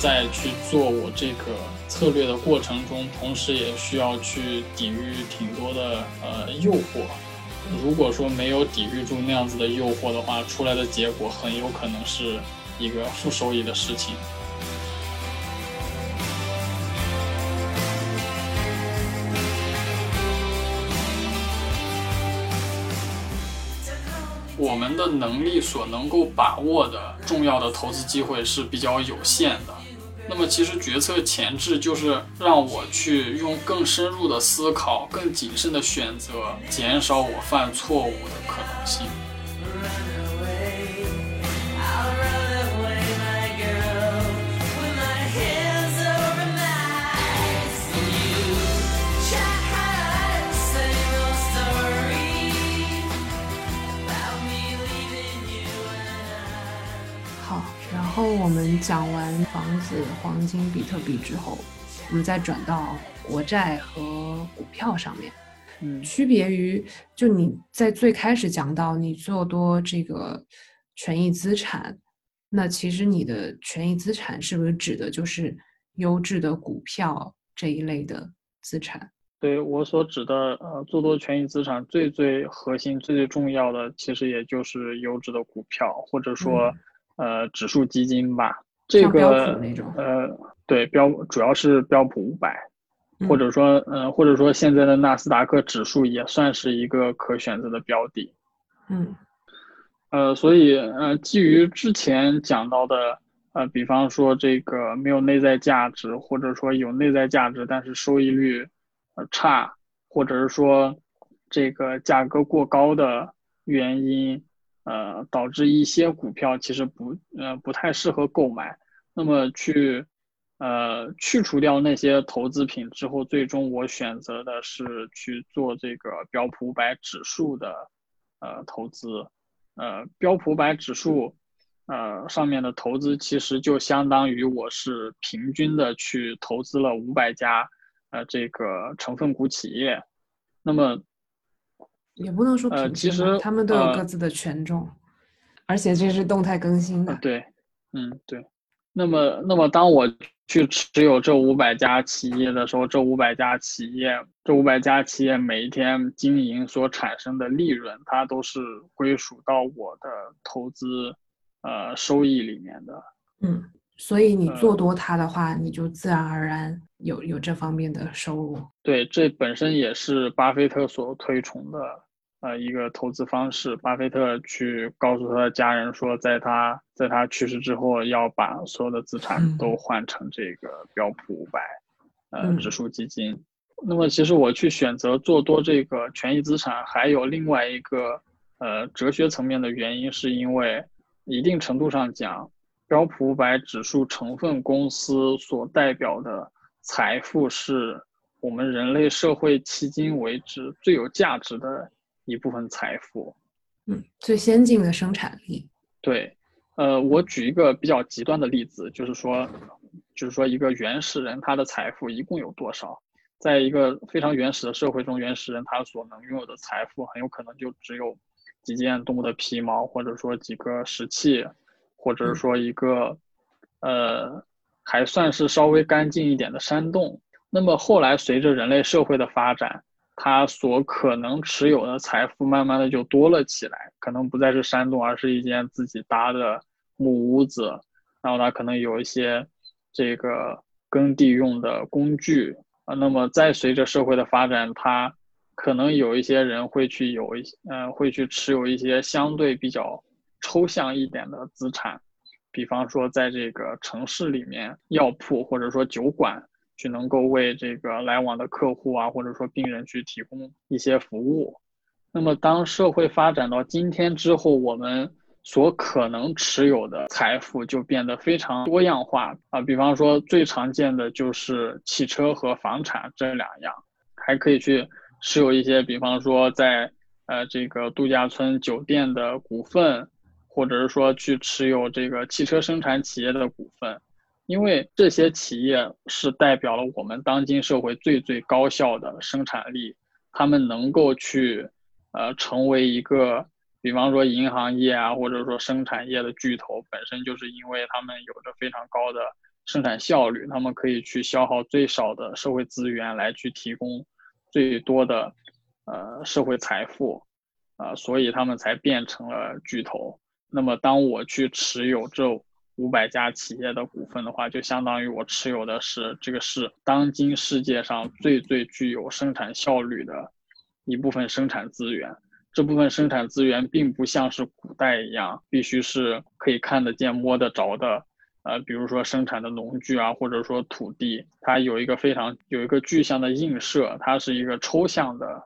在去做我这个策略的过程中，同时也需要去抵御挺多的呃诱惑。如果说没有抵御住那样子的诱惑的话，出来的结果很有可能是一个负收益的事情。我们的能力所能够把握的重要的投资机会是比较有限的。那么，其实决策前置就是让我去用更深入的思考、更谨慎的选择，减少我犯错误的可能性。我们讲完房子、黄金、比特币之后，我们再转到国债和股票上面。嗯，区别于就你在最开始讲到你做多这个权益资产，那其实你的权益资产是不是指的就是优质的股票这一类的资产？对我所指的呃做多权益资产，最最核心、最最重要的，其实也就是优质的股票，或者说。呃，指数基金吧，这个呃，对标主要是标普五百，或者说呃，或者说现在的纳斯达克指数也算是一个可选择的标的。嗯，呃，所以呃，基于之前讲到的呃，比方说这个没有内在价值，或者说有内在价值但是收益率呃差，或者是说这个价格过高的原因。呃，导致一些股票其实不呃不太适合购买。那么去呃去除掉那些投资品之后，最终我选择的是去做这个标普五百指数的呃投资。呃，标普五百指数呃上面的投资其实就相当于我是平均的去投资了五百家呃这个成分股企业。那么也不能说呃，其实他们都有各自的权重，而且这是动态更新的。对，嗯，对。那么，那么当我去持有这五百家企业的时候，这五百家企业，这五百家企业每一天经营所产生的利润，它都是归属到我的投资呃收益里面的。嗯，所以你做多它的话，你就自然而然有有这方面的收入。对，这本身也是巴菲特所推崇的。呃，一个投资方式，巴菲特去告诉他的家人说，在他在他去世之后，要把所有的资产都换成这个标普五百，呃，指数基金。那么，其实我去选择做多这个权益资产，还有另外一个呃哲学层面的原因，是因为一定程度上讲，标普五百指数成分公司所代表的财富，是我们人类社会迄今为止最有价值的。一部分财富，嗯，最先进的生产力。对，呃，我举一个比较极端的例子，就是说，就是说一个原始人他的财富一共有多少？在一个非常原始的社会中，原始人他所能拥有的财富很有可能就只有几件动物的皮毛，或者说几个石器，或者是说一个，呃，还算是稍微干净一点的山洞。那么后来随着人类社会的发展，他所可能持有的财富，慢慢的就多了起来，可能不再是山洞，而是一间自己搭的木屋子。然后他可能有一些这个耕地用的工具啊。那么再随着社会的发展，他可能有一些人会去有一呃，会去持有一些相对比较抽象一点的资产，比方说在这个城市里面，药铺或者说酒馆。去能够为这个来往的客户啊，或者说病人去提供一些服务。那么，当社会发展到今天之后，我们所可能持有的财富就变得非常多样化啊。比方说，最常见的就是汽车和房产这两样，还可以去持有一些，比方说在呃这个度假村酒店的股份，或者是说去持有这个汽车生产企业的股份。因为这些企业是代表了我们当今社会最最高效的生产力，他们能够去，呃，成为一个，比方说银行业啊，或者说生产业的巨头，本身就是因为他们有着非常高的生产效率，他们可以去消耗最少的社会资源来去提供最多的呃社会财富，啊，所以他们才变成了巨头。那么当我去持有这五百家企业的股份的话，就相当于我持有的是这个是当今世界上最最具有生产效率的一部分生产资源。这部分生产资源并不像是古代一样，必须是可以看得见、摸得着的。呃，比如说生产的农具啊，或者说土地，它有一个非常有一个具象的映射，它是一个抽象的，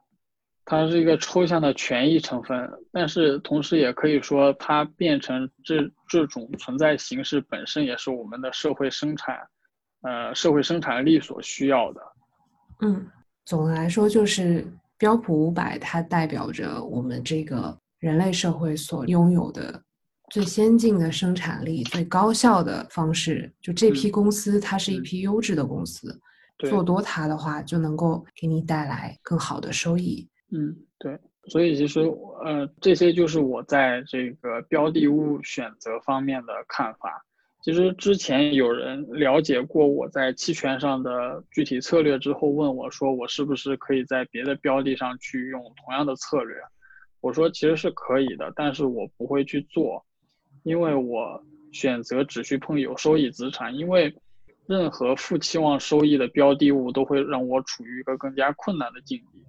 它是一个抽象的权益成分。但是同时也可以说，它变成这这种存在形式本身也是我们的社会生产，呃，社会生产力所需要的。嗯，总的来说就是。标普五百，它代表着我们这个人类社会所拥有的最先进的生产力、最高效的方式。就这批公司，它是一批优质的公司，做多它的话，就能够给你带来更好的收益。嗯，对。所以其实，呃，这些就是我在这个标的物选择方面的看法。其实之前有人了解过我在期权上的具体策略之后，问我说我是不是可以在别的标的上去用同样的策略？我说其实是可以的，但是我不会去做，因为我选择只去碰有收益资产，因为任何负期望收益的标的物都会让我处于一个更加困难的境地。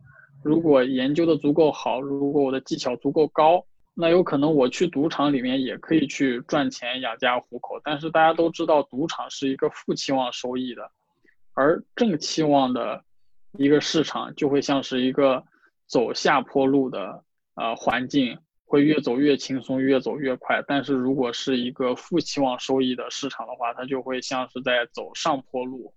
如果研究的足够好，如果我的技巧足够高。那有可能我去赌场里面也可以去赚钱养家糊口，但是大家都知道赌场是一个负期望收益的，而正期望的一个市场就会像是一个走下坡路的呃环境，会越走越轻松，越走越快。但是如果是一个负期望收益的市场的话，它就会像是在走上坡路。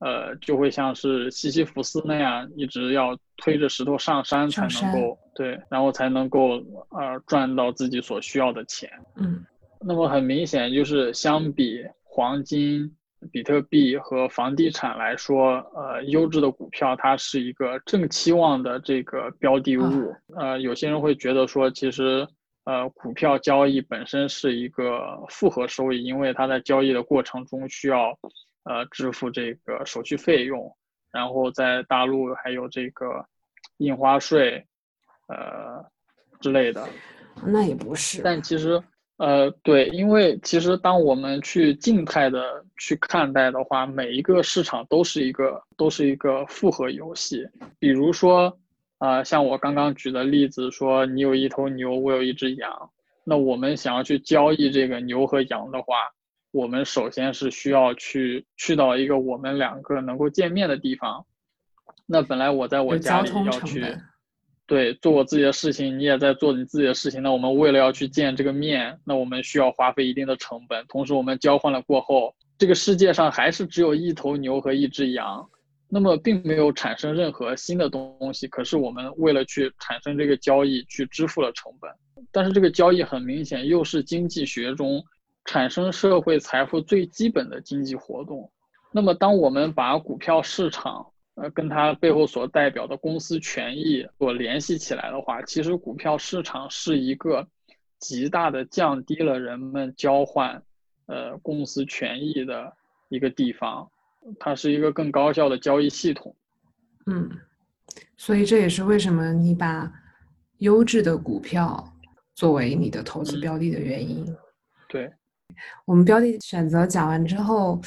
呃，就会像是西西弗斯那样，一直要推着石头上山才能够对，然后才能够呃赚到自己所需要的钱。嗯，那么很明显就是相比黄金、比特币和房地产来说，呃，优质的股票它是一个正期望的这个标的物。呃，有些人会觉得说，其实呃，股票交易本身是一个复合收益，因为它在交易的过程中需要。呃，支付这个手续费用，然后在大陆还有这个印花税，呃之类的。那也不是。但其实，呃，对，因为其实当我们去静态的去看待的话，每一个市场都是一个都是一个复合游戏。比如说，啊，像我刚刚举的例子，说你有一头牛，我有一只羊，那我们想要去交易这个牛和羊的话。我们首先是需要去去到一个我们两个能够见面的地方。那本来我在我家里要去，对，做我自己的事情，你也在做你自己的事情。那我们为了要去见这个面，那我们需要花费一定的成本。同时，我们交换了过后，这个世界上还是只有一头牛和一只羊，那么并没有产生任何新的东西。可是我们为了去产生这个交易，去支付了成本。但是这个交易很明显又是经济学中。产生社会财富最基本的经济活动，那么当我们把股票市场，呃，跟它背后所代表的公司权益所联系起来的话，其实股票市场是一个极大的降低了人们交换，呃，公司权益的一个地方，它是一个更高效的交易系统。嗯，所以这也是为什么你把优质的股票作为你的投资标的的原因。对。我们标的选择讲完之后，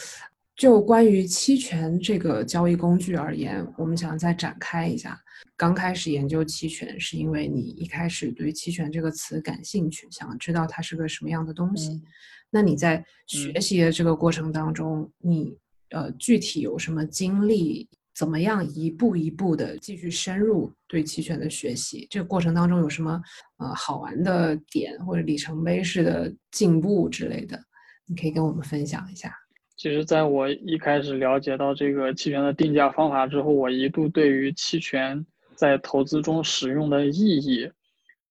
就关于期权这个交易工具而言，我们想再展开一下。刚开始研究期权，是因为你一开始对期权这个词感兴趣，想知道它是个什么样的东西。那你在学习的这个过程当中，你呃具体有什么经历？怎么样一步一步的继续深入对期权的学习？这个过程当中有什么呃好玩的点或者里程碑式的进步之类的？你可以跟我们分享一下。其实，在我一开始了解到这个期权的定价方法之后，我一度对于期权在投资中使用的意义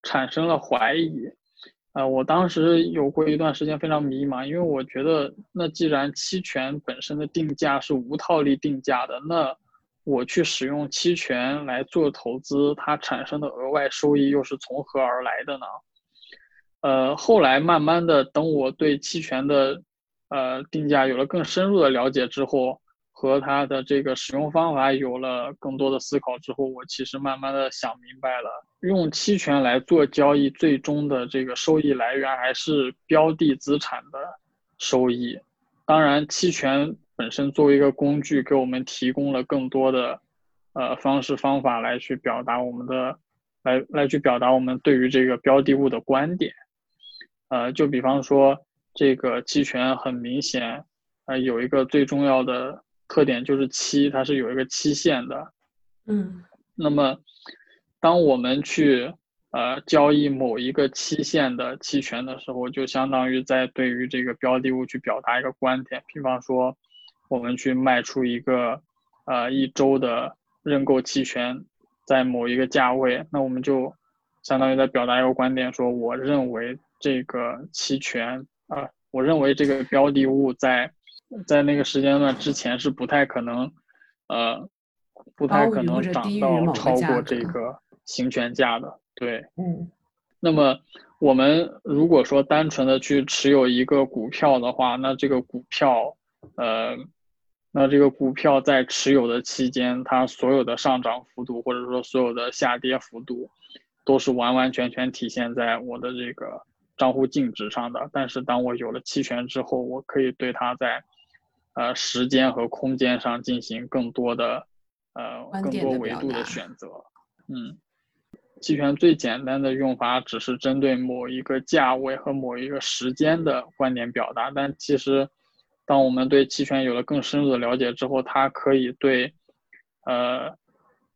产生了怀疑。呃，我当时有过一段时间非常迷茫，因为我觉得，那既然期权本身的定价是无套利定价的，那我去使用期权来做投资，它产生的额外收益又是从何而来的呢？呃，后来慢慢的，等我对期权的呃定价有了更深入的了解之后，和它的这个使用方法有了更多的思考之后，我其实慢慢的想明白了，用期权来做交易，最终的这个收益来源还是标的资产的收益。当然，期权本身作为一个工具，给我们提供了更多的呃方式方法来去表达我们的，来来去表达我们对于这个标的物的观点。呃，就比方说，这个期权很明显，呃，有一个最重要的特点就是期，它是有一个期限的。嗯，那么，当我们去呃交易某一个期限的期权的时候，就相当于在对于这个标的物去表达一个观点。比方说，我们去卖出一个呃一周的认购期权，在某一个价位，那我们就相当于在表达一个观点，说我认为。这个期权啊，我认为这个标的物在在那个时间段之前是不太可能，呃，不太可能涨到超过这个行权价的。对，嗯。那么我们如果说单纯的去持有一个股票的话，那这个股票，呃，那这个股票在持有的期间，它所有的上涨幅度或者说所有的下跌幅度，都是完完全全体现在我的这个。账户净值上的，但是当我有了期权之后，我可以对它在，呃，时间和空间上进行更多的，呃，更多维度的选择。嗯，期权最简单的用法只是针对某一个价位和某一个时间的观点表达，但其实，当我们对期权有了更深入的了解之后，它可以对，呃。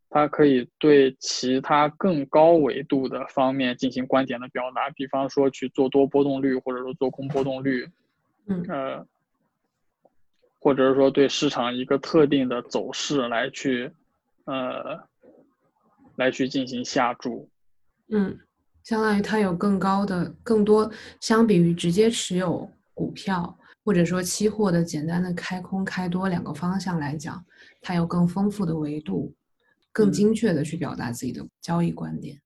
它可以对其他更高维度的方面进行观点的表达，比方说去做多波动率，或者说做空波动率，嗯，呃，或者是说对市场一个特定的走势来去，呃，来去进行下注，嗯，相当于它有更高的、更多，相比于直接持有股票或者说期货的简单的开空开多两个方向来讲，它有更丰富的维度。更精确的去表达自己的交易观点。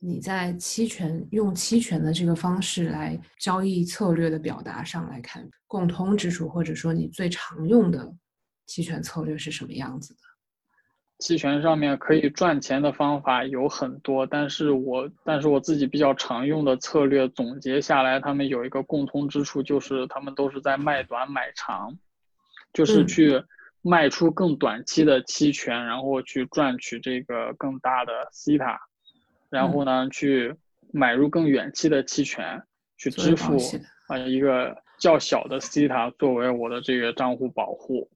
你在期权用期权的这个方式来交易策略的表达上来看，共通之处或者说你最常用的期权策略是什么样子的？期权上面可以赚钱的方法有很多，但是我但是我自己比较常用的策略总结下来，他们有一个共通之处，就是他们都是在卖短买长，就是去。卖出更短期的期权，然后去赚取这个更大的西塔，然后呢，去买入更远期的期权，去支付啊一个较小的西塔作为我的这个账户保护。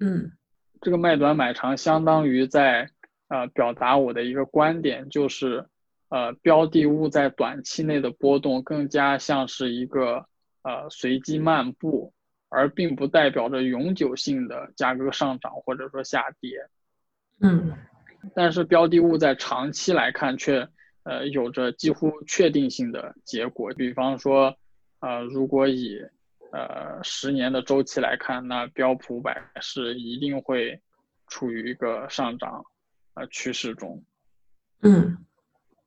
嗯，这个卖短买长相当于在呃表达我的一个观点，就是呃标的物在短期内的波动更加像是一个呃随机漫步。而并不代表着永久性的价格上涨或者说下跌，嗯，但是标的物在长期来看却呃有着几乎确定性的结果。比方说，呃，如果以呃十年的周期来看，那标普五百是一定会处于一个上涨呃趋势中。嗯，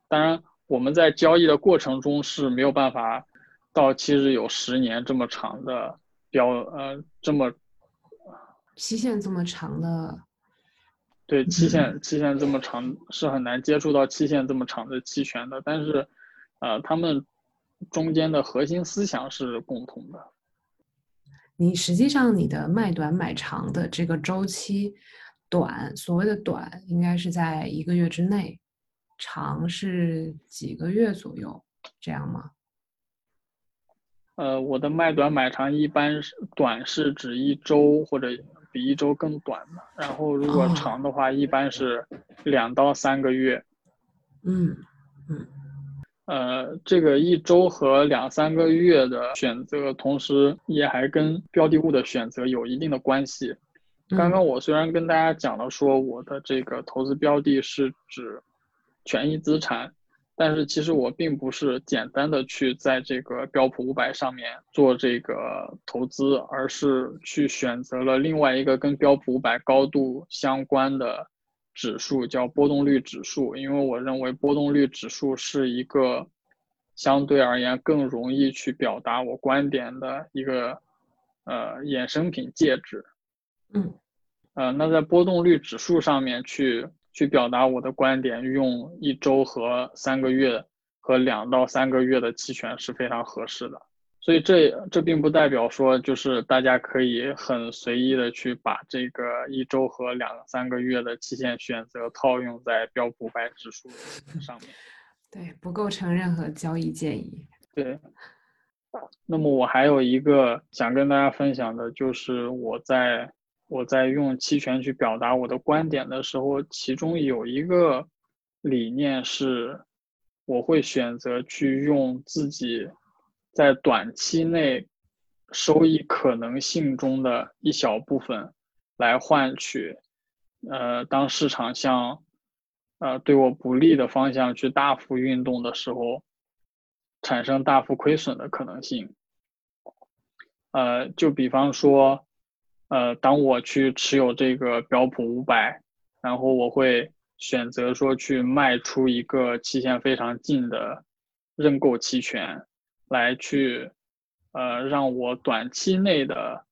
当然我们在交易的过程中是没有办法到期日有十年这么长的。标呃这么期限这么长的，对期限期限这么长是很难接触到期限这么长的期权的，但是，呃，他们中间的核心思想是共同的。你实际上你的卖短买长的这个周期，短所谓的短应该是在一个月之内，长是几个月左右，这样吗？呃，我的卖短买长一般是短是指一周或者比一周更短的，然后如果长的话，一般是两到三个月。嗯嗯，呃，这个一周和两三个月的选择，同时也还跟标的物的选择有一定的关系。刚刚我虽然跟大家讲了说我的这个投资标的是指权益资产。但是其实我并不是简单的去在这个标普五百上面做这个投资，而是去选择了另外一个跟标普五百高度相关的指数，叫波动率指数。因为我认为波动率指数是一个相对而言更容易去表达我观点的一个呃衍生品介质，嗯，呃，那在波动率指数上面去去表达我的观点，用一周和三个月和两到三个月的期权是非常合适的。所以这这并不代表说就是大家可以很随意的去把这个一周和两三个月的期限选择套用在标普五百指数上面。对，不构成任何交易建议。对。那么我还有一个想跟大家分享的，就是我在我在用期权去表达我的观点的时候，其中有一个理念是，我会选择去用自己在短期内收益可能性中的一小部分来换取，呃，当市场向呃对我不利的方向去大幅运动的时候。产生大幅亏损的可能性，呃，就比方说，呃，当我去持有这个标普五百，然后我会选择说去卖出一个期限非常近的认购期权，来去，呃，让我短期内的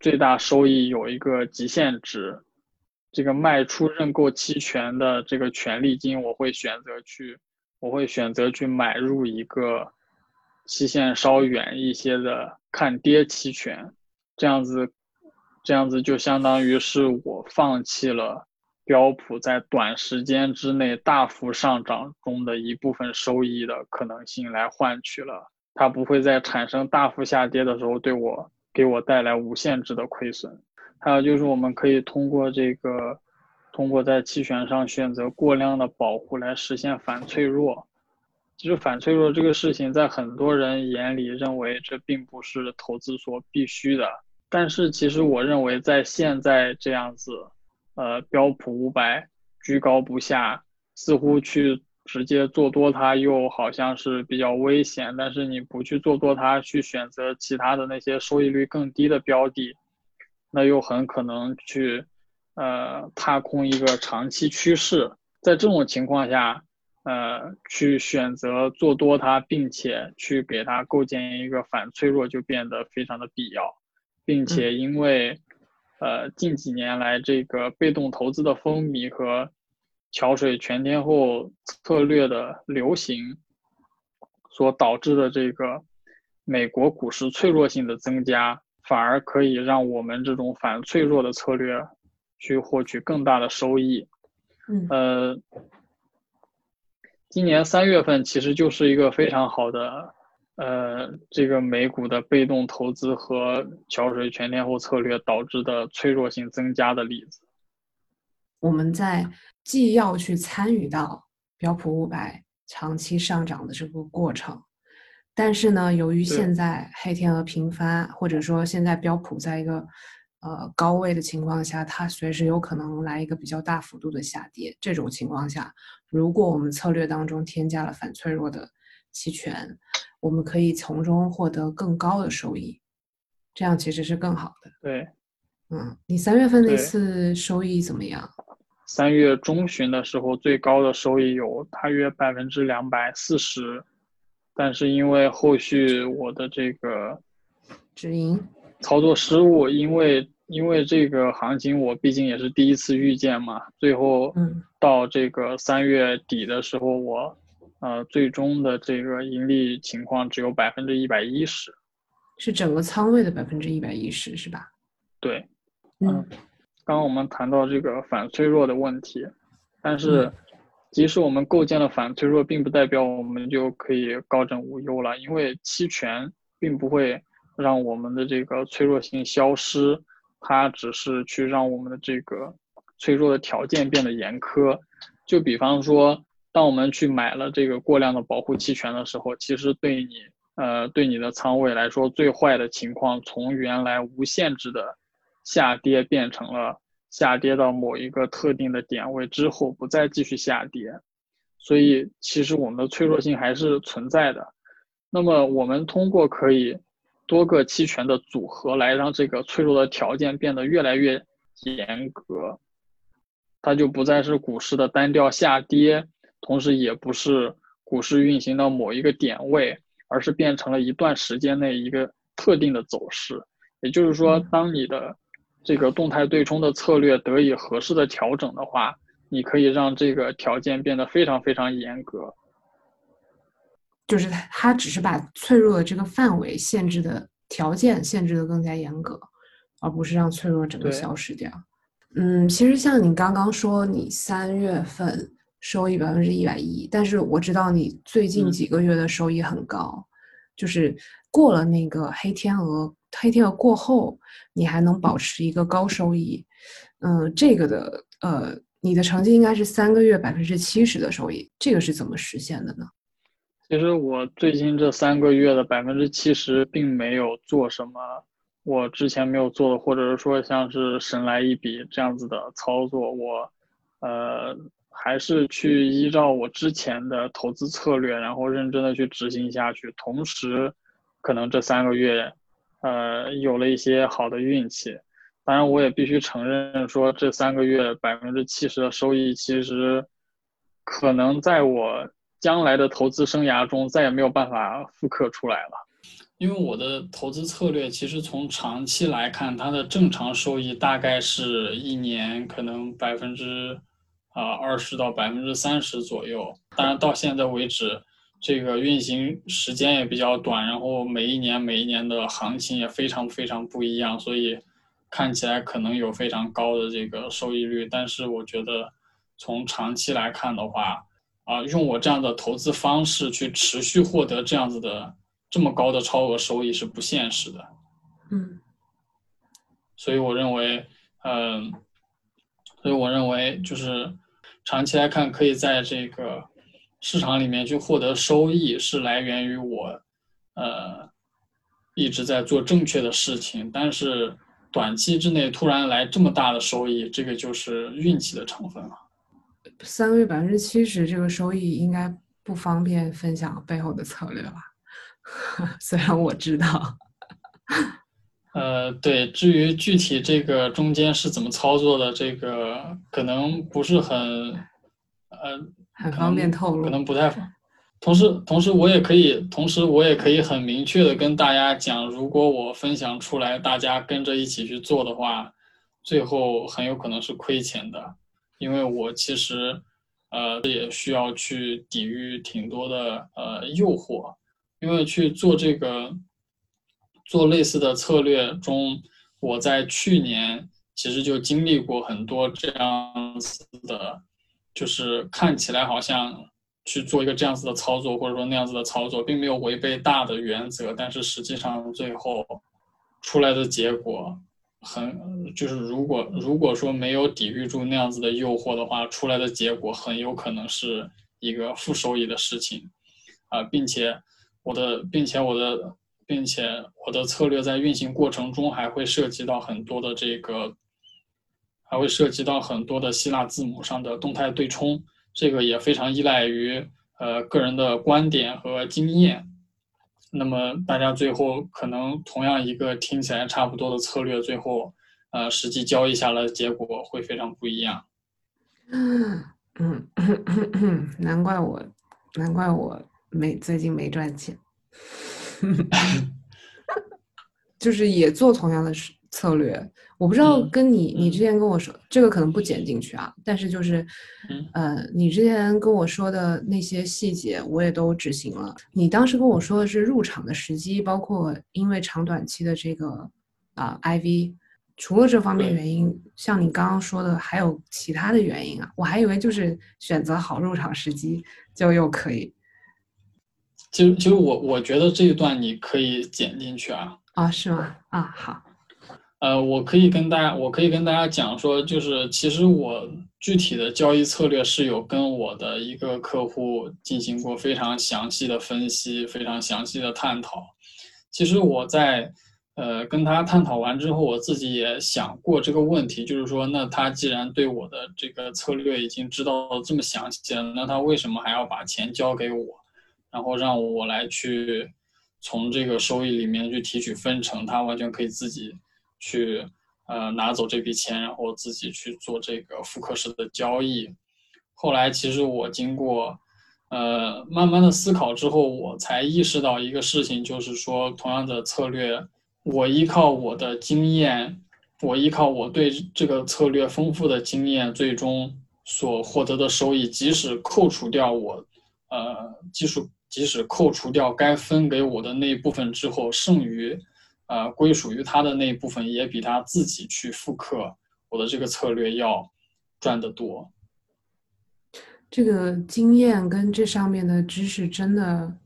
最大收益有一个极限值。这个卖出认购期权的这个权利金，我会选择去。我会选择去买入一个期限稍远一些的看跌期权，这样子，这样子就相当于是我放弃了标普在短时间之内大幅上涨中的一部分收益的可能性，来换取了它不会在产生大幅下跌的时候对我给我带来无限制的亏损。还有就是我们可以通过这个。通过在期权上选择过量的保护来实现反脆弱，其实反脆弱这个事情在很多人眼里认为这并不是投资所必须的，但是其实我认为在现在这样子，呃，标普五百居高不下，似乎去直接做多它又好像是比较危险，但是你不去做多它，去选择其他的那些收益率更低的标的，那又很可能去。呃，踏空一个长期趋势，在这种情况下，呃，去选择做多它，并且去给它构建一个反脆弱，就变得非常的必要，并且因为，呃，近几年来这个被动投资的风靡和桥水全天候策略的流行，所导致的这个美国股市脆弱性的增加，反而可以让我们这种反脆弱的策略。去获取更大的收益，嗯，呃，今年三月份其实就是一个非常好的，呃，这个美股的被动投资和桥水全天候策略导致的脆弱性增加的例子。我们在既要去参与到标普五百长期上涨的这个过程，但是呢，由于现在黑天鹅频发，或者说现在标普在一个。呃，高位的情况下，它随时有可能来一个比较大幅度的下跌。这种情况下，如果我们策略当中添加了反脆弱的期权，我们可以从中获得更高的收益，这样其实是更好的。对，嗯，你三月份那次收益怎么样？三月中旬的时候，最高的收益有大约百分之两百四十，但是因为后续我的这个止盈。操作失误，因为。因为这个行情我毕竟也是第一次遇见嘛，最后到这个三月底的时候，我呃最终的这个盈利情况只有百分之一百一十，是整个仓位的百分之一百一十是吧？对，嗯，刚刚我们谈到这个反脆弱的问题，但是即使我们构建了反脆弱，并不代表我们就可以高枕无忧了，因为期权并不会让我们的这个脆弱性消失。它只是去让我们的这个脆弱的条件变得严苛，就比方说，当我们去买了这个过量的保护期权的时候，其实对你，呃，对你的仓位来说，最坏的情况从原来无限制的下跌变成了下跌到某一个特定的点位之后不再继续下跌，所以其实我们的脆弱性还是存在的。那么我们通过可以。多个期权的组合来让这个脆弱的条件变得越来越严格，它就不再是股市的单调下跌，同时也不是股市运行到某一个点位，而是变成了一段时间内一个特定的走势。也就是说，当你的这个动态对冲的策略得以合适的调整的话，你可以让这个条件变得非常非常严格。就是它，它只是把脆弱的这个范围限制的条件限制的更加严格，而不是让脆弱整个消失掉。嗯，其实像你刚刚说，你三月份收益百分之一百一，但是我知道你最近几个月的收益很高，就是过了那个黑天鹅，黑天鹅过后，你还能保持一个高收益。嗯，这个的呃，你的成绩应该是三个月百分之七十的收益，这个是怎么实现的呢？其实我最近这三个月的百分之七十并没有做什么我之前没有做的，或者是说像是神来一笔这样子的操作，我呃还是去依照我之前的投资策略，然后认真的去执行下去。同时，可能这三个月呃有了一些好的运气。当然，我也必须承认说这三个月百分之七十的收益，其实可能在我。将来的投资生涯中再也没有办法复刻出来了，因为我的投资策略其实从长期来看，它的正常收益大概是一年可能百分之啊二十到百分之三十左右。当然到现在为止，这个运行时间也比较短，然后每一年每一年的行情也非常非常不一样，所以看起来可能有非常高的这个收益率。但是我觉得从长期来看的话，啊，用我这样的投资方式去持续获得这样子的这么高的超额收益是不现实的。嗯，所以我认为，嗯，所以我认为就是长期来看，可以在这个市场里面去获得收益，是来源于我，呃，一直在做正确的事情。但是短期之内突然来这么大的收益，这个就是运气的成分了。三个月百分之七十，这个收益应该不方便分享背后的策略吧？虽然我知道。呃，对，至于具体这个中间是怎么操作的，这个可能不是很，呃，很方便透露，可能不太方。同时，同时我也可以，同时我也可以很明确的跟大家讲，如果我分享出来，大家跟着一起去做的话，最后很有可能是亏钱的。因为我其实，呃，也需要去抵御挺多的呃诱惑，因为去做这个，做类似的策略中，我在去年其实就经历过很多这样子的，就是看起来好像去做一个这样子的操作，或者说那样子的操作，并没有违背大的原则，但是实际上最后出来的结果。很就是，如果如果说没有抵御住那样子的诱惑的话，出来的结果很有可能是一个负收益的事情，啊，并且我的，并且我的，并且我的策略在运行过程中还会涉及到很多的这个，还会涉及到很多的希腊字母上的动态对冲，这个也非常依赖于呃个人的观点和经验。那么大家最后可能同样一个听起来差不多的策略，最后，呃，实际交易下来的结果会非常不一样。嗯嗯，难怪我，难怪我没最近没赚钱，就是也做同样的策略。我不知道跟你，你之前跟我说这个可能不剪进去啊，但是就是，呃，你之前跟我说的那些细节我也都执行了。你当时跟我说的是入场的时机，包括因为长短期的这个啊 IV，除了这方面原因，像你刚刚说的还有其他的原因啊？我还以为就是选择好入场时机就又可以。其实其实我我觉得这一段你可以剪进去啊。啊，是吗？啊，好。呃，我可以跟大家，我可以跟大家讲说，就是其实我具体的交易策略是有跟我的一个客户进行过非常详细的分析，非常详细的探讨。其实我在呃跟他探讨完之后，我自己也想过这个问题，就是说，那他既然对我的这个策略已经知道这么详细了，那他为什么还要把钱交给我，然后让我来去从这个收益里面去提取分成？他完全可以自己。去呃拿走这笔钱，然后自己去做这个复刻式的交易。后来其实我经过呃慢慢的思考之后，我才意识到一个事情，就是说同样的策略，我依靠我的经验，我依靠我对这个策略丰富的经验，最终所获得的收益，即使扣除掉我，呃，即使即使扣除掉该分给我的那一部分之后，剩余，呃，归属于他的那一部分，也比他自己去复刻我的这个策略要赚得多。这个经验跟这上面的知识真的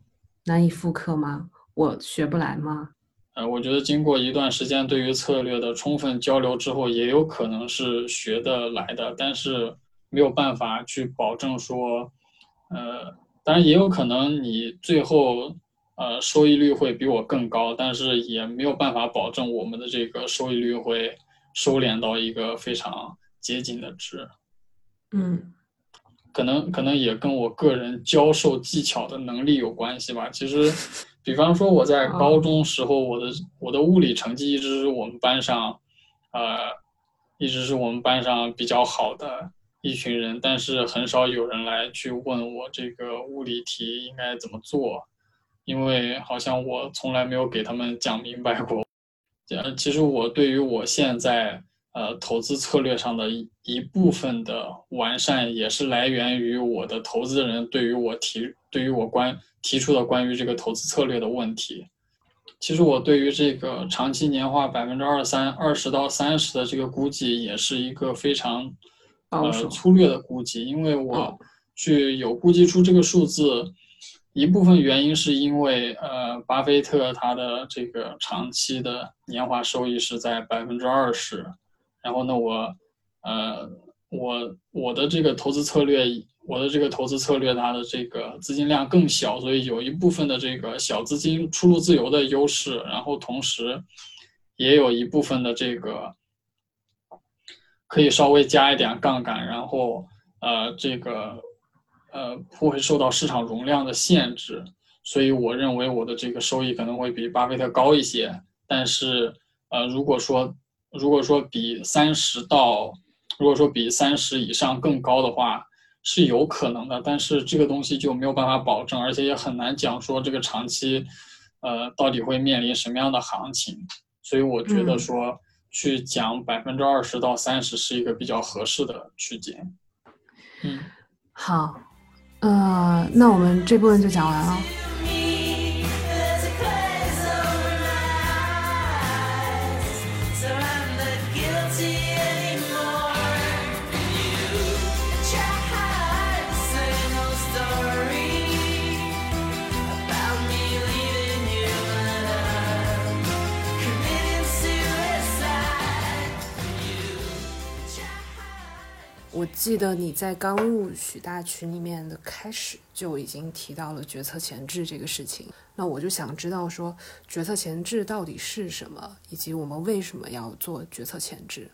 难以复刻吗？我学不来吗？呃，我觉得经过一段时间对于策略的充分交流之后，也有可能是学得来的，但是没有办法去保证说，呃，当然也有可能你最后呃收益率会比我更高，但是也没有办法保证我们的这个收益率会收敛到一个非常接近的值。嗯。可能可能也跟我个人教授技巧的能力有关系吧。其实，比方说我在 高中时候，我的我的物理成绩一直是我们班上，呃，一直是我们班上比较好的一群人。但是很少有人来去问我这个物理题应该怎么做，因为好像我从来没有给他们讲明白过。呃，其实我对于我现在。呃，投资策略上的一一部分的完善，也是来源于我的投资人对于我提对于我关提出的关于这个投资策略的问题。其实我对于这个长期年化百分之二三二十到三十的这个估计，也是一个非常呃粗略的估计，因为我去有估计出这个数字，一部分原因是因为呃，巴菲特他的这个长期的年化收益是在百分之二十。然后呢，我，呃，我我的这个投资策略，我的这个投资策略，它的这个资金量更小，所以有一部分的这个小资金出入自由的优势，然后同时，也有一部分的这个可以稍微加一点杠杆，然后呃，这个呃不会受到市场容量的限制，所以我认为我的这个收益可能会比巴菲特高一些，但是呃，如果说如果说比三十到，如果说比三十以上更高的话，是有可能的，但是这个东西就没有办法保证，而且也很难讲说这个长期，呃，到底会面临什么样的行情。所以我觉得说去讲百分之二十到三十是一个比较合适的区间。嗯，好，呃，那我们这部分就讲完了。我记得你在刚入许大群里面的开始就已经提到了决策前置这个事情，那我就想知道说决策前置到底是什么，以及我们为什么要做决策前置？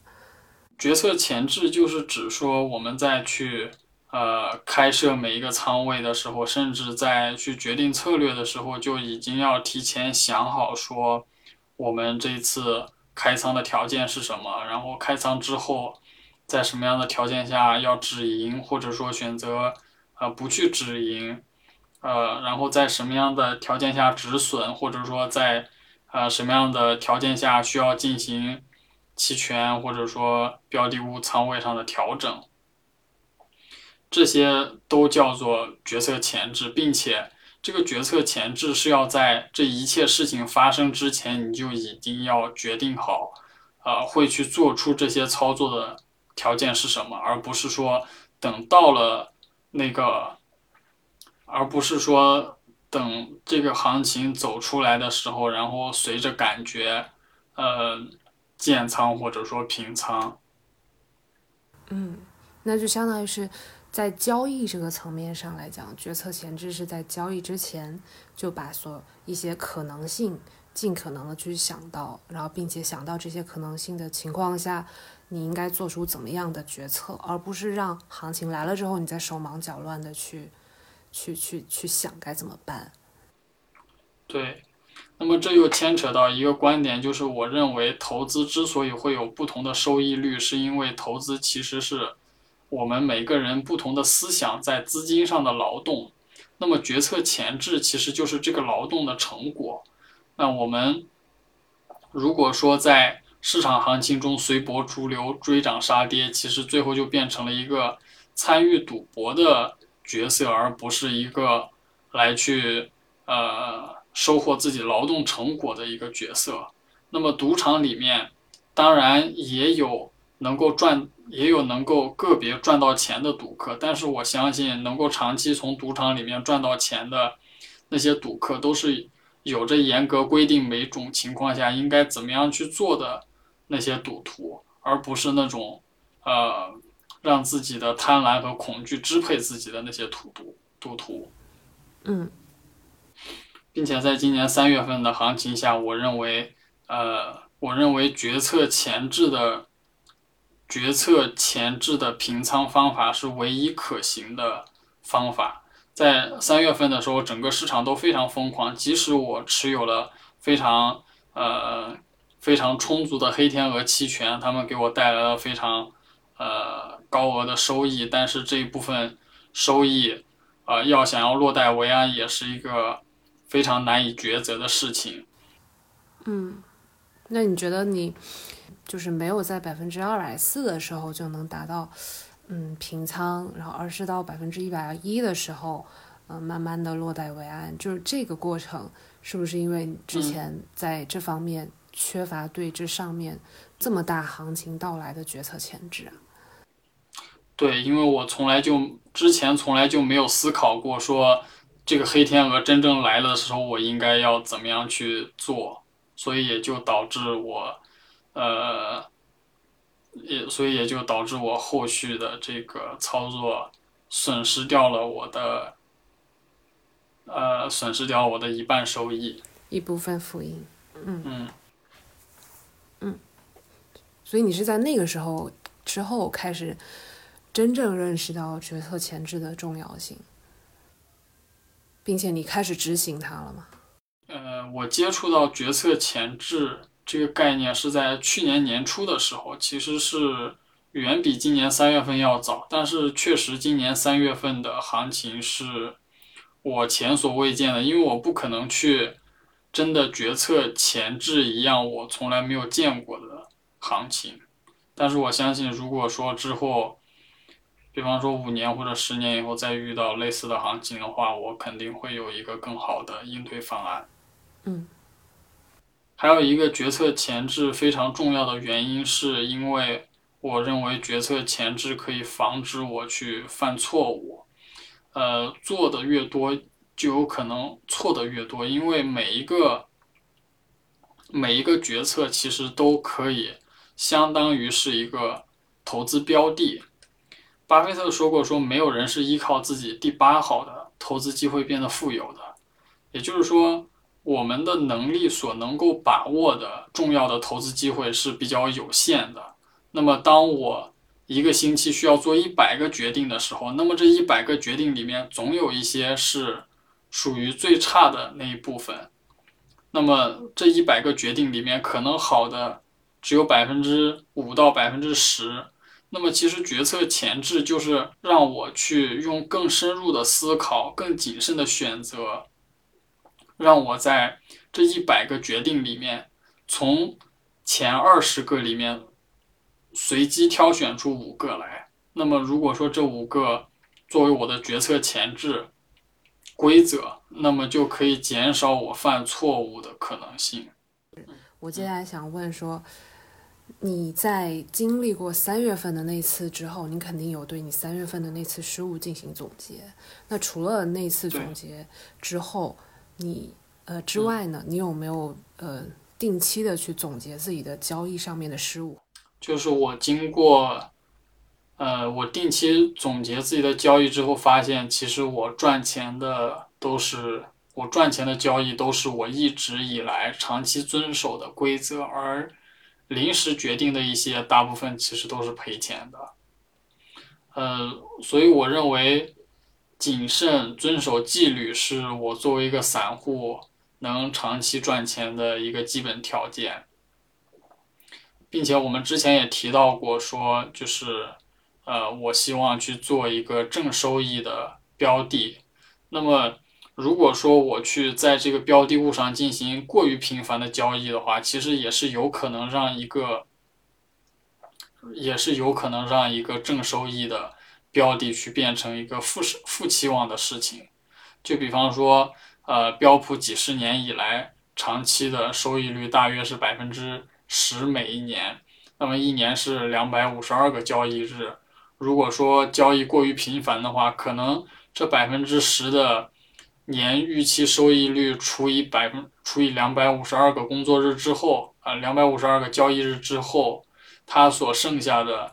决策前置就是指说我们在去呃开设每一个仓位的时候，甚至在去决定策略的时候，就已经要提前想好说我们这次开仓的条件是什么，然后开仓之后。在什么样的条件下要止盈，或者说选择呃不去止盈，呃，然后在什么样的条件下止损，或者说在呃什么样的条件下需要进行期权或者说标的物仓位上的调整，这些都叫做决策前置，并且这个决策前置是要在这一切事情发生之前，你就已经要决定好，呃，会去做出这些操作的。条件是什么，而不是说等到了那个，而不是说等这个行情走出来的时候，然后随着感觉，呃，建仓或者说平仓。嗯，那就相当于是在交易这个层面上来讲，决策前置是在交易之前就把所一些可能性尽可能的去想到，然后并且想到这些可能性的情况下。你应该做出怎么样的决策，而不是让行情来了之后，你再手忙脚乱的去，去去去想该怎么办。对，那么这又牵扯到一个观点，就是我认为投资之所以会有不同的收益率，是因为投资其实是我们每个人不同的思想在资金上的劳动。那么决策前置其实就是这个劳动的成果。那我们。如果说在市场行情中随波逐流、追涨杀跌，其实最后就变成了一个参与赌博的角色，而不是一个来去呃收获自己劳动成果的一个角色。那么赌场里面当然也有能够赚。也有能够个别赚到钱的赌客，但是我相信能够长期从赌场里面赚到钱的那些赌客，都是有着严格规定每种情况下应该怎么样去做的那些赌徒，而不是那种呃让自己的贪婪和恐惧支配自己的那些赌徒赌徒。嗯，并且在今年三月份的行情下，我认为呃，我认为决策前置的。决策前置的平仓方法是唯一可行的方法。在三月份的时候，整个市场都非常疯狂，即使我持有了非常呃非常充足的黑天鹅期权，他们给我带来了非常呃高额的收益，但是这一部分收益呃要想要落袋为安，也是一个非常难以抉择的事情。嗯，那你觉得你？就是没有在百分之二百四的时候就能达到，嗯，平仓，然后而是到百分之一百一的时候，嗯，慢慢的落袋为安。就是这个过程，是不是因为之前在这方面缺乏对这上面这么大行情到来的决策前置啊？对，因为我从来就之前从来就没有思考过说这个黑天鹅真正来了的时候，我应该要怎么样去做，所以也就导致我。呃，也所以也就导致我后续的这个操作损失掉了我的，呃，损失掉我的一半收益，一部分浮盈，嗯嗯嗯，所以你是在那个时候之后开始真正认识到决策前置的重要性，并且你开始执行它了吗？呃，我接触到决策前置。这个概念是在去年年初的时候，其实是远比今年三月份要早，但是确实今年三月份的行情是我前所未见的，因为我不可能去真的决策前置一样我从来没有见过的行情，但是我相信，如果说之后，比方说五年或者十年以后再遇到类似的行情的话，我肯定会有一个更好的应对方案。嗯。还有一个决策前置非常重要的原因，是因为我认为决策前置可以防止我去犯错误。呃，做的越多，就有可能错的越多，因为每一个每一个决策其实都可以相当于是一个投资标的。巴菲特说过，说没有人是依靠自己第八好的投资机会变得富有的，也就是说。我们的能力所能够把握的重要的投资机会是比较有限的。那么，当我一个星期需要做一百个决定的时候，那么这一百个决定里面总有一些是属于最差的那一部分。那么这一百个决定里面，可能好的只有百分之五到百分之十。那么，其实决策前置就是让我去用更深入的思考、更谨慎的选择。让我在这一百个决定里面，从前二十个里面随机挑选出五个来。那么，如果说这五个作为我的决策前置规则，那么就可以减少我犯错误的可能性。我接下来想问说，你在经历过三月份的那次之后，你肯定有对你三月份的那次失误进行总结。那除了那次总结之后，你呃之外呢？你有没有呃定期的去总结自己的交易上面的失误？就是我经过呃我定期总结自己的交易之后，发现其实我赚钱的都是我赚钱的交易都是我一直以来长期遵守的规则，而临时决定的一些大部分其实都是赔钱的。呃，所以我认为。谨慎遵守纪律是我作为一个散户能长期赚钱的一个基本条件，并且我们之前也提到过，说就是，呃，我希望去做一个正收益的标的。那么，如果说我去在这个标的物上进行过于频繁的交易的话，其实也是有可能让一个，也是有可能让一个正收益的标的去变成一个负负期望的事情。就比方说，呃，标普几十年以来长期的收益率大约是百分之十每一年，那么一年是两百五十二个交易日。如果说交易过于频繁的话，可能这百分之十的。年预期收益率除以百分除以两百五十二个工作日之后啊，两百五十二个交易日之后，它所剩下的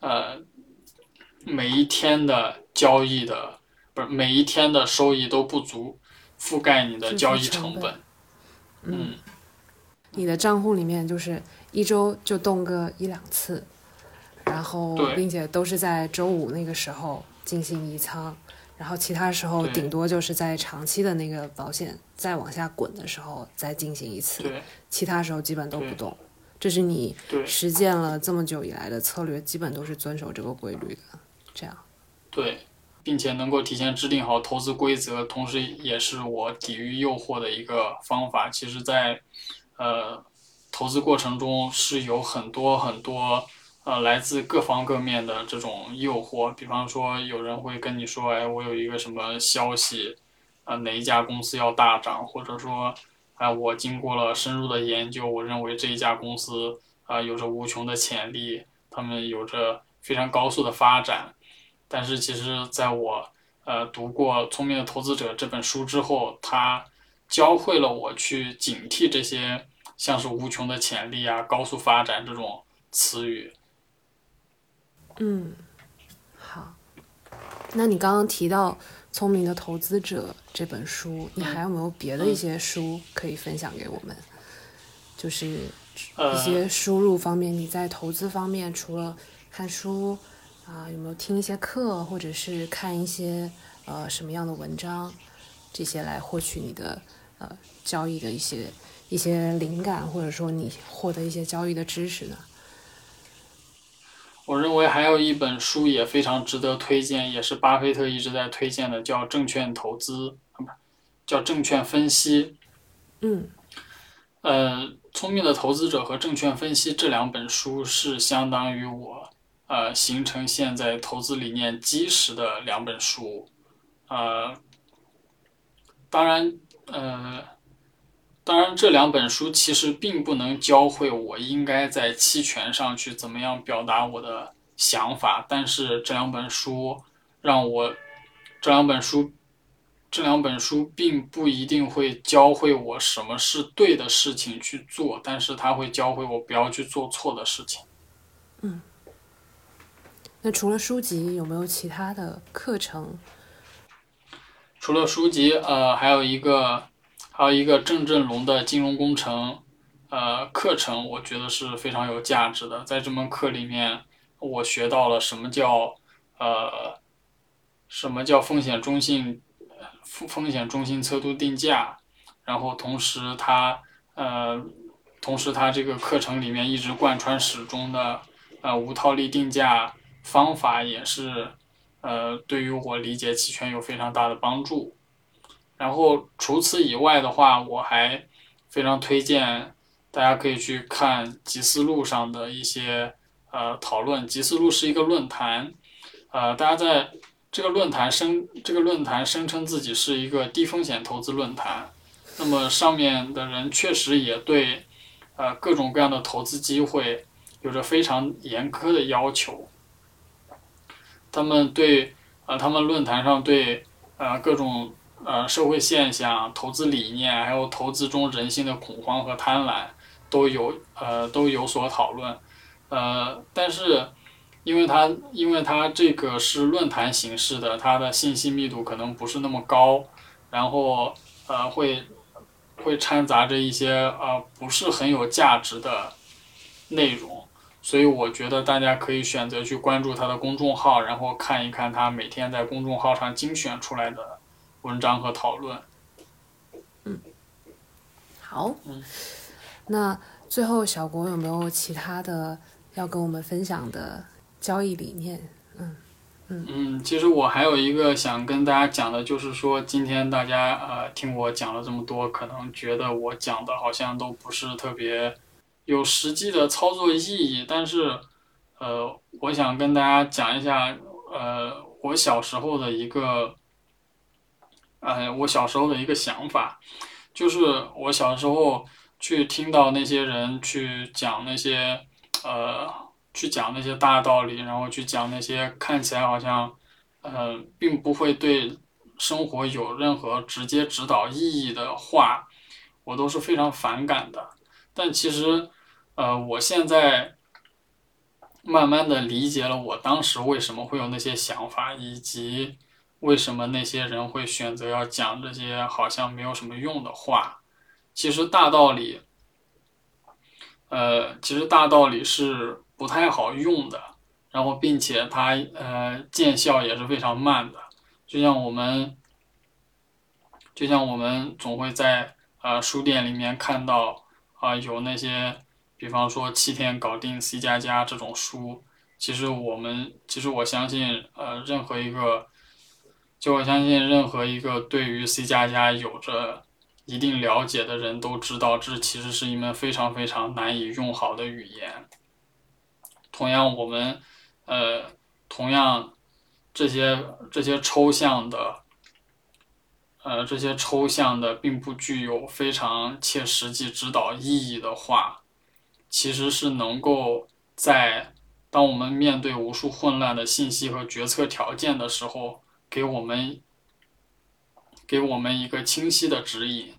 呃每一天的交易的不是每一天的收益都不足覆盖你的交易成本。嗯，你的账户里面就是一周就动个一两次，然后并且都是在周五那个时候进行移仓。然后其他时候顶多就是在长期的那个保险再往下滚的时候再进行一次，其他时候基本都不动。这是你实践了这么久以来的策略，基本都是遵守这个规律的。这样，对，并且能够提前制定好投资规则，同时也是我抵御诱惑的一个方法。其实，在呃投资过程中是有很多很多。呃，来自各方各面的这种诱惑，比方说有人会跟你说，哎，我有一个什么消息，呃，哪一家公司要大涨，或者说，哎，我经过了深入的研究，我认为这一家公司啊有着无穷的潜力，他们有着非常高速的发展。但是其实，在我呃读过《聪明的投资者》这本书之后，它教会了我去警惕这些像是无穷的潜力啊、高速发展这种词语。嗯，好。那你刚刚提到《聪明的投资者》这本书，你还有没有别的一些书可以分享给我们？就是一些输入方面，你在投资方面除了看书啊，有没有听一些课，或者是看一些呃什么样的文章，这些来获取你的呃交易的一些一些灵感，或者说你获得一些交易的知识呢？我认为还有一本书也非常值得推荐，也是巴菲特一直在推荐的，叫《证券投资》，不，叫《证券分析》。嗯，呃，聪明的投资者和证券分析这两本书是相当于我呃形成现在投资理念基石的两本书。呃，当然，呃。当然，这两本书其实并不能教会我应该在期权上去怎么样表达我的想法。但是这两本书让我，这两本书，这两本书并不一定会教会我什么是对的事情去做，但是它会教会我不要去做错的事情。嗯，那除了书籍，有没有其他的课程？除了书籍，呃，还有一个。还有一个郑振龙的金融工程，呃，课程我觉得是非常有价值的。在这门课里面，我学到了什么叫呃，什么叫风险中性，风风险中性测度定价。然后同时，他呃，同时他这个课程里面一直贯穿始终的呃无套利定价方法，也是呃对于我理解期权有非常大的帮助。然后除此以外的话，我还非常推荐大家可以去看集思路上的一些呃讨论。集思路是一个论坛，呃，大家在这个论坛声这个论坛声称自己是一个低风险投资论坛。那么上面的人确实也对呃各种各样的投资机会有着非常严苛的要求。他们对呃他们论坛上对呃各种。呃，社会现象、投资理念，还有投资中人性的恐慌和贪婪，都有呃都有所讨论。呃，但是，因为它因为它这个是论坛形式的，它的信息密度可能不是那么高，然后呃会会掺杂着一些呃不是很有价值的内容，所以我觉得大家可以选择去关注他的公众号，然后看一看他每天在公众号上精选出来的。文章和讨论，嗯，好，嗯，那最后小国有没有其他的要跟我们分享的交易理念？嗯，嗯，其实我还有一个想跟大家讲的，就是说今天大家呃听我讲了这么多，可能觉得我讲的好像都不是特别有实际的操作意义，但是呃，我想跟大家讲一下呃我小时候的一个呃我小时候的一个想法，就是我小时候去听到那些人去讲那些呃。去讲那些大道理，然后去讲那些看起来好像，呃，并不会对生活有任何直接指导意义的话，我都是非常反感的。但其实，呃，我现在慢慢的理解了我当时为什么会有那些想法，以及为什么那些人会选择要讲这些好像没有什么用的话。其实大道理，呃，其实大道理是。不太好用的，然后并且它呃见效也是非常慢的，就像我们，就像我们总会在呃书店里面看到啊有那些，比方说七天搞定 C 加加这种书，其实我们其实我相信呃任何一个，就我相信任何一个对于 C 加加有着一定了解的人都知道，这其实是一门非常非常难以用好的语言。同样，我们，呃，同样，这些这些抽象的，呃，这些抽象的，并不具有非常切实际指导意义的话，其实是能够在当我们面对无数混乱的信息和决策条件的时候，给我们，给我们一个清晰的指引。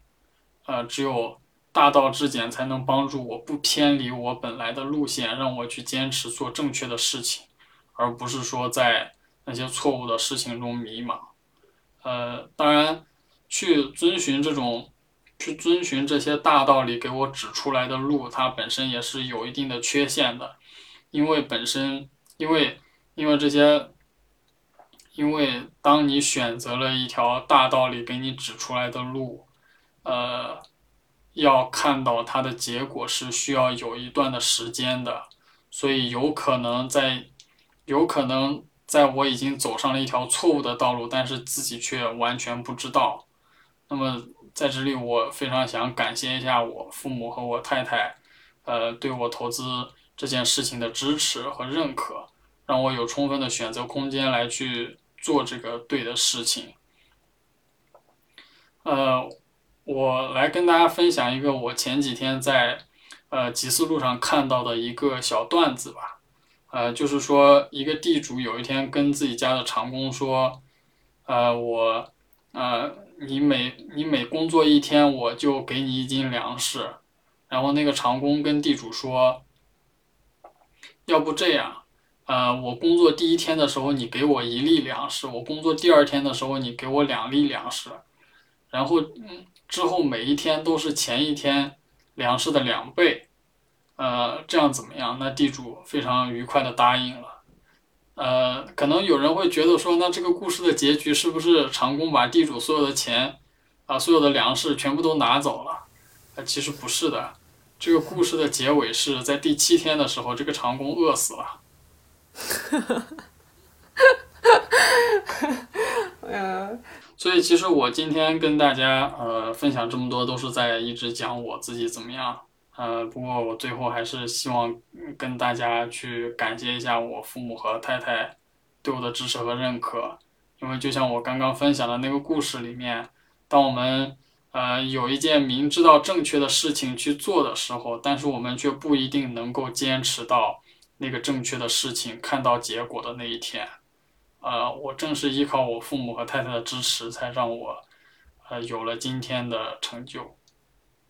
呃，只有。大道至简才能帮助我不偏离我本来的路线，让我去坚持做正确的事情，而不是说在那些错误的事情中迷茫。呃，当然，去遵循这种，去遵循这些大道理给我指出来的路，它本身也是有一定的缺陷的，因为本身，因为，因为这些，因为当你选择了一条大道理给你指出来的路，呃。要看到它的结果是需要有一段的时间的，所以有可能在，有可能在我已经走上了一条错误的道路，但是自己却完全不知道。那么在这里，我非常想感谢一下我父母和我太太，呃，对我投资这件事情的支持和认可，让我有充分的选择空间来去做这个对的事情。呃。我来跟大家分享一个我前几天在呃集思路上看到的一个小段子吧，呃，就是说一个地主有一天跟自己家的长工说，呃，我呃你每你每工作一天我就给你一斤粮食，然后那个长工跟地主说，要不这样，呃，我工作第一天的时候你给我一粒粮食，我工作第二天的时候你给我两粒粮食，然后。之后每一天都是前一天粮食的两倍，呃，这样怎么样？那地主非常愉快的答应了。呃，可能有人会觉得说，那这个故事的结局是不是长工把地主所有的钱啊，所有的粮食全部都拿走了？啊，其实不是的。这个故事的结尾是在第七天的时候，这个长工饿死了。所以，其实我今天跟大家呃分享这么多，都是在一直讲我自己怎么样。呃，不过我最后还是希望跟大家去感谢一下我父母和太太对我的支持和认可。因为就像我刚刚分享的那个故事里面，当我们呃有一件明知道正确的事情去做的时候，但是我们却不一定能够坚持到那个正确的事情看到结果的那一天。呃，我正是依靠我父母和太太的支持，才让我，呃，有了今天的成就。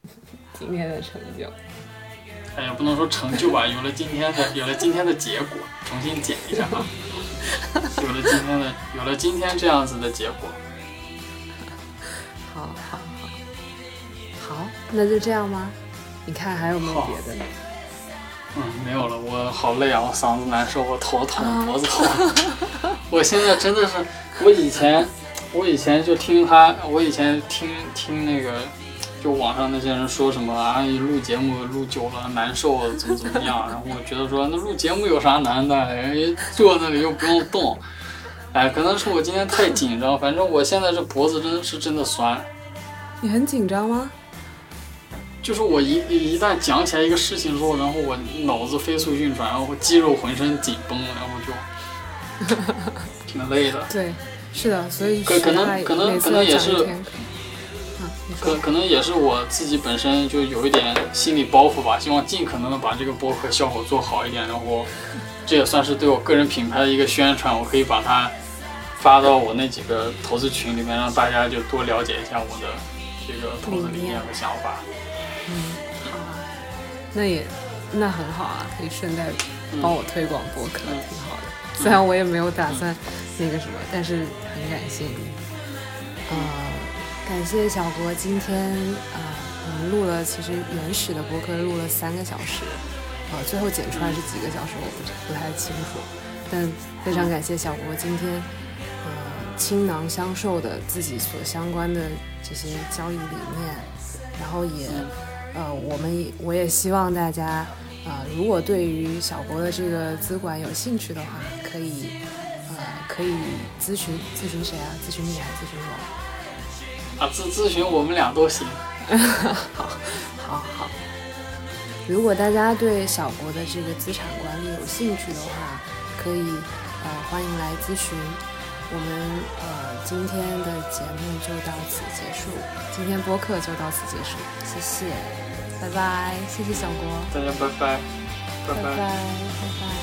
今天的成就，哎呀，不能说成就吧，有了今天的，有了今天的结果。重新剪一下啊，有了今天的，有了今天这样子的结果。好好好，好，那就这样吗？你看还有没有别的？嗯，没有了，我好累啊，我嗓子难受，我头疼，脖子疼。我现在真的是，我以前，我以前就听他，我以前听听那个，就网上那些人说什么啊，录节目录久了难受，怎么怎么样，然后我觉得说，那录节目有啥难的？人坐那里又不用动，哎，可能是我今天太紧张，反正我现在这脖子真的是真的酸。你很紧张吗？就是我一一旦讲起来一个事情之后，然后我脑子飞速运转，然后肌肉浑身紧绷，然后就 挺累的。对，是的，所以可可能可能可能也是，啊，可可能也是我自己本身就有一点心理包袱吧，希望尽可能的把这个播客效果做好一点，然后这也算是对我个人品牌的一个宣传，我可以把它发到我那几个投资群里面，让大家就多了解一下我的这个投资理念和想法。嗯，好啊，那也那很好啊，可以顺带帮我推广播客，挺好的。虽然我也没有打算那个什么，但是很感谢你。呃，感谢小国今天啊，我们录了其实原始的播客录了三个小时，呃，最后剪出来是几个小时我不不太清楚，但非常感谢小国今天呃倾囊相授的自己所相关的这些交易理念，然后也。呃，我们也我也希望大家，呃，如果对于小博的这个资管有兴趣的话，可以，呃，可以咨询咨询谁啊？咨询你还是咨询我？啊，咨咨询我们俩都行。好，好，好。如果大家对小博的这个资产管理有兴趣的话，可以，呃，欢迎来咨询。我们呃今天的节目就到此结束，今天播客就到此结束，谢谢，拜拜，谢谢小郭，大家拜拜，拜拜，拜拜。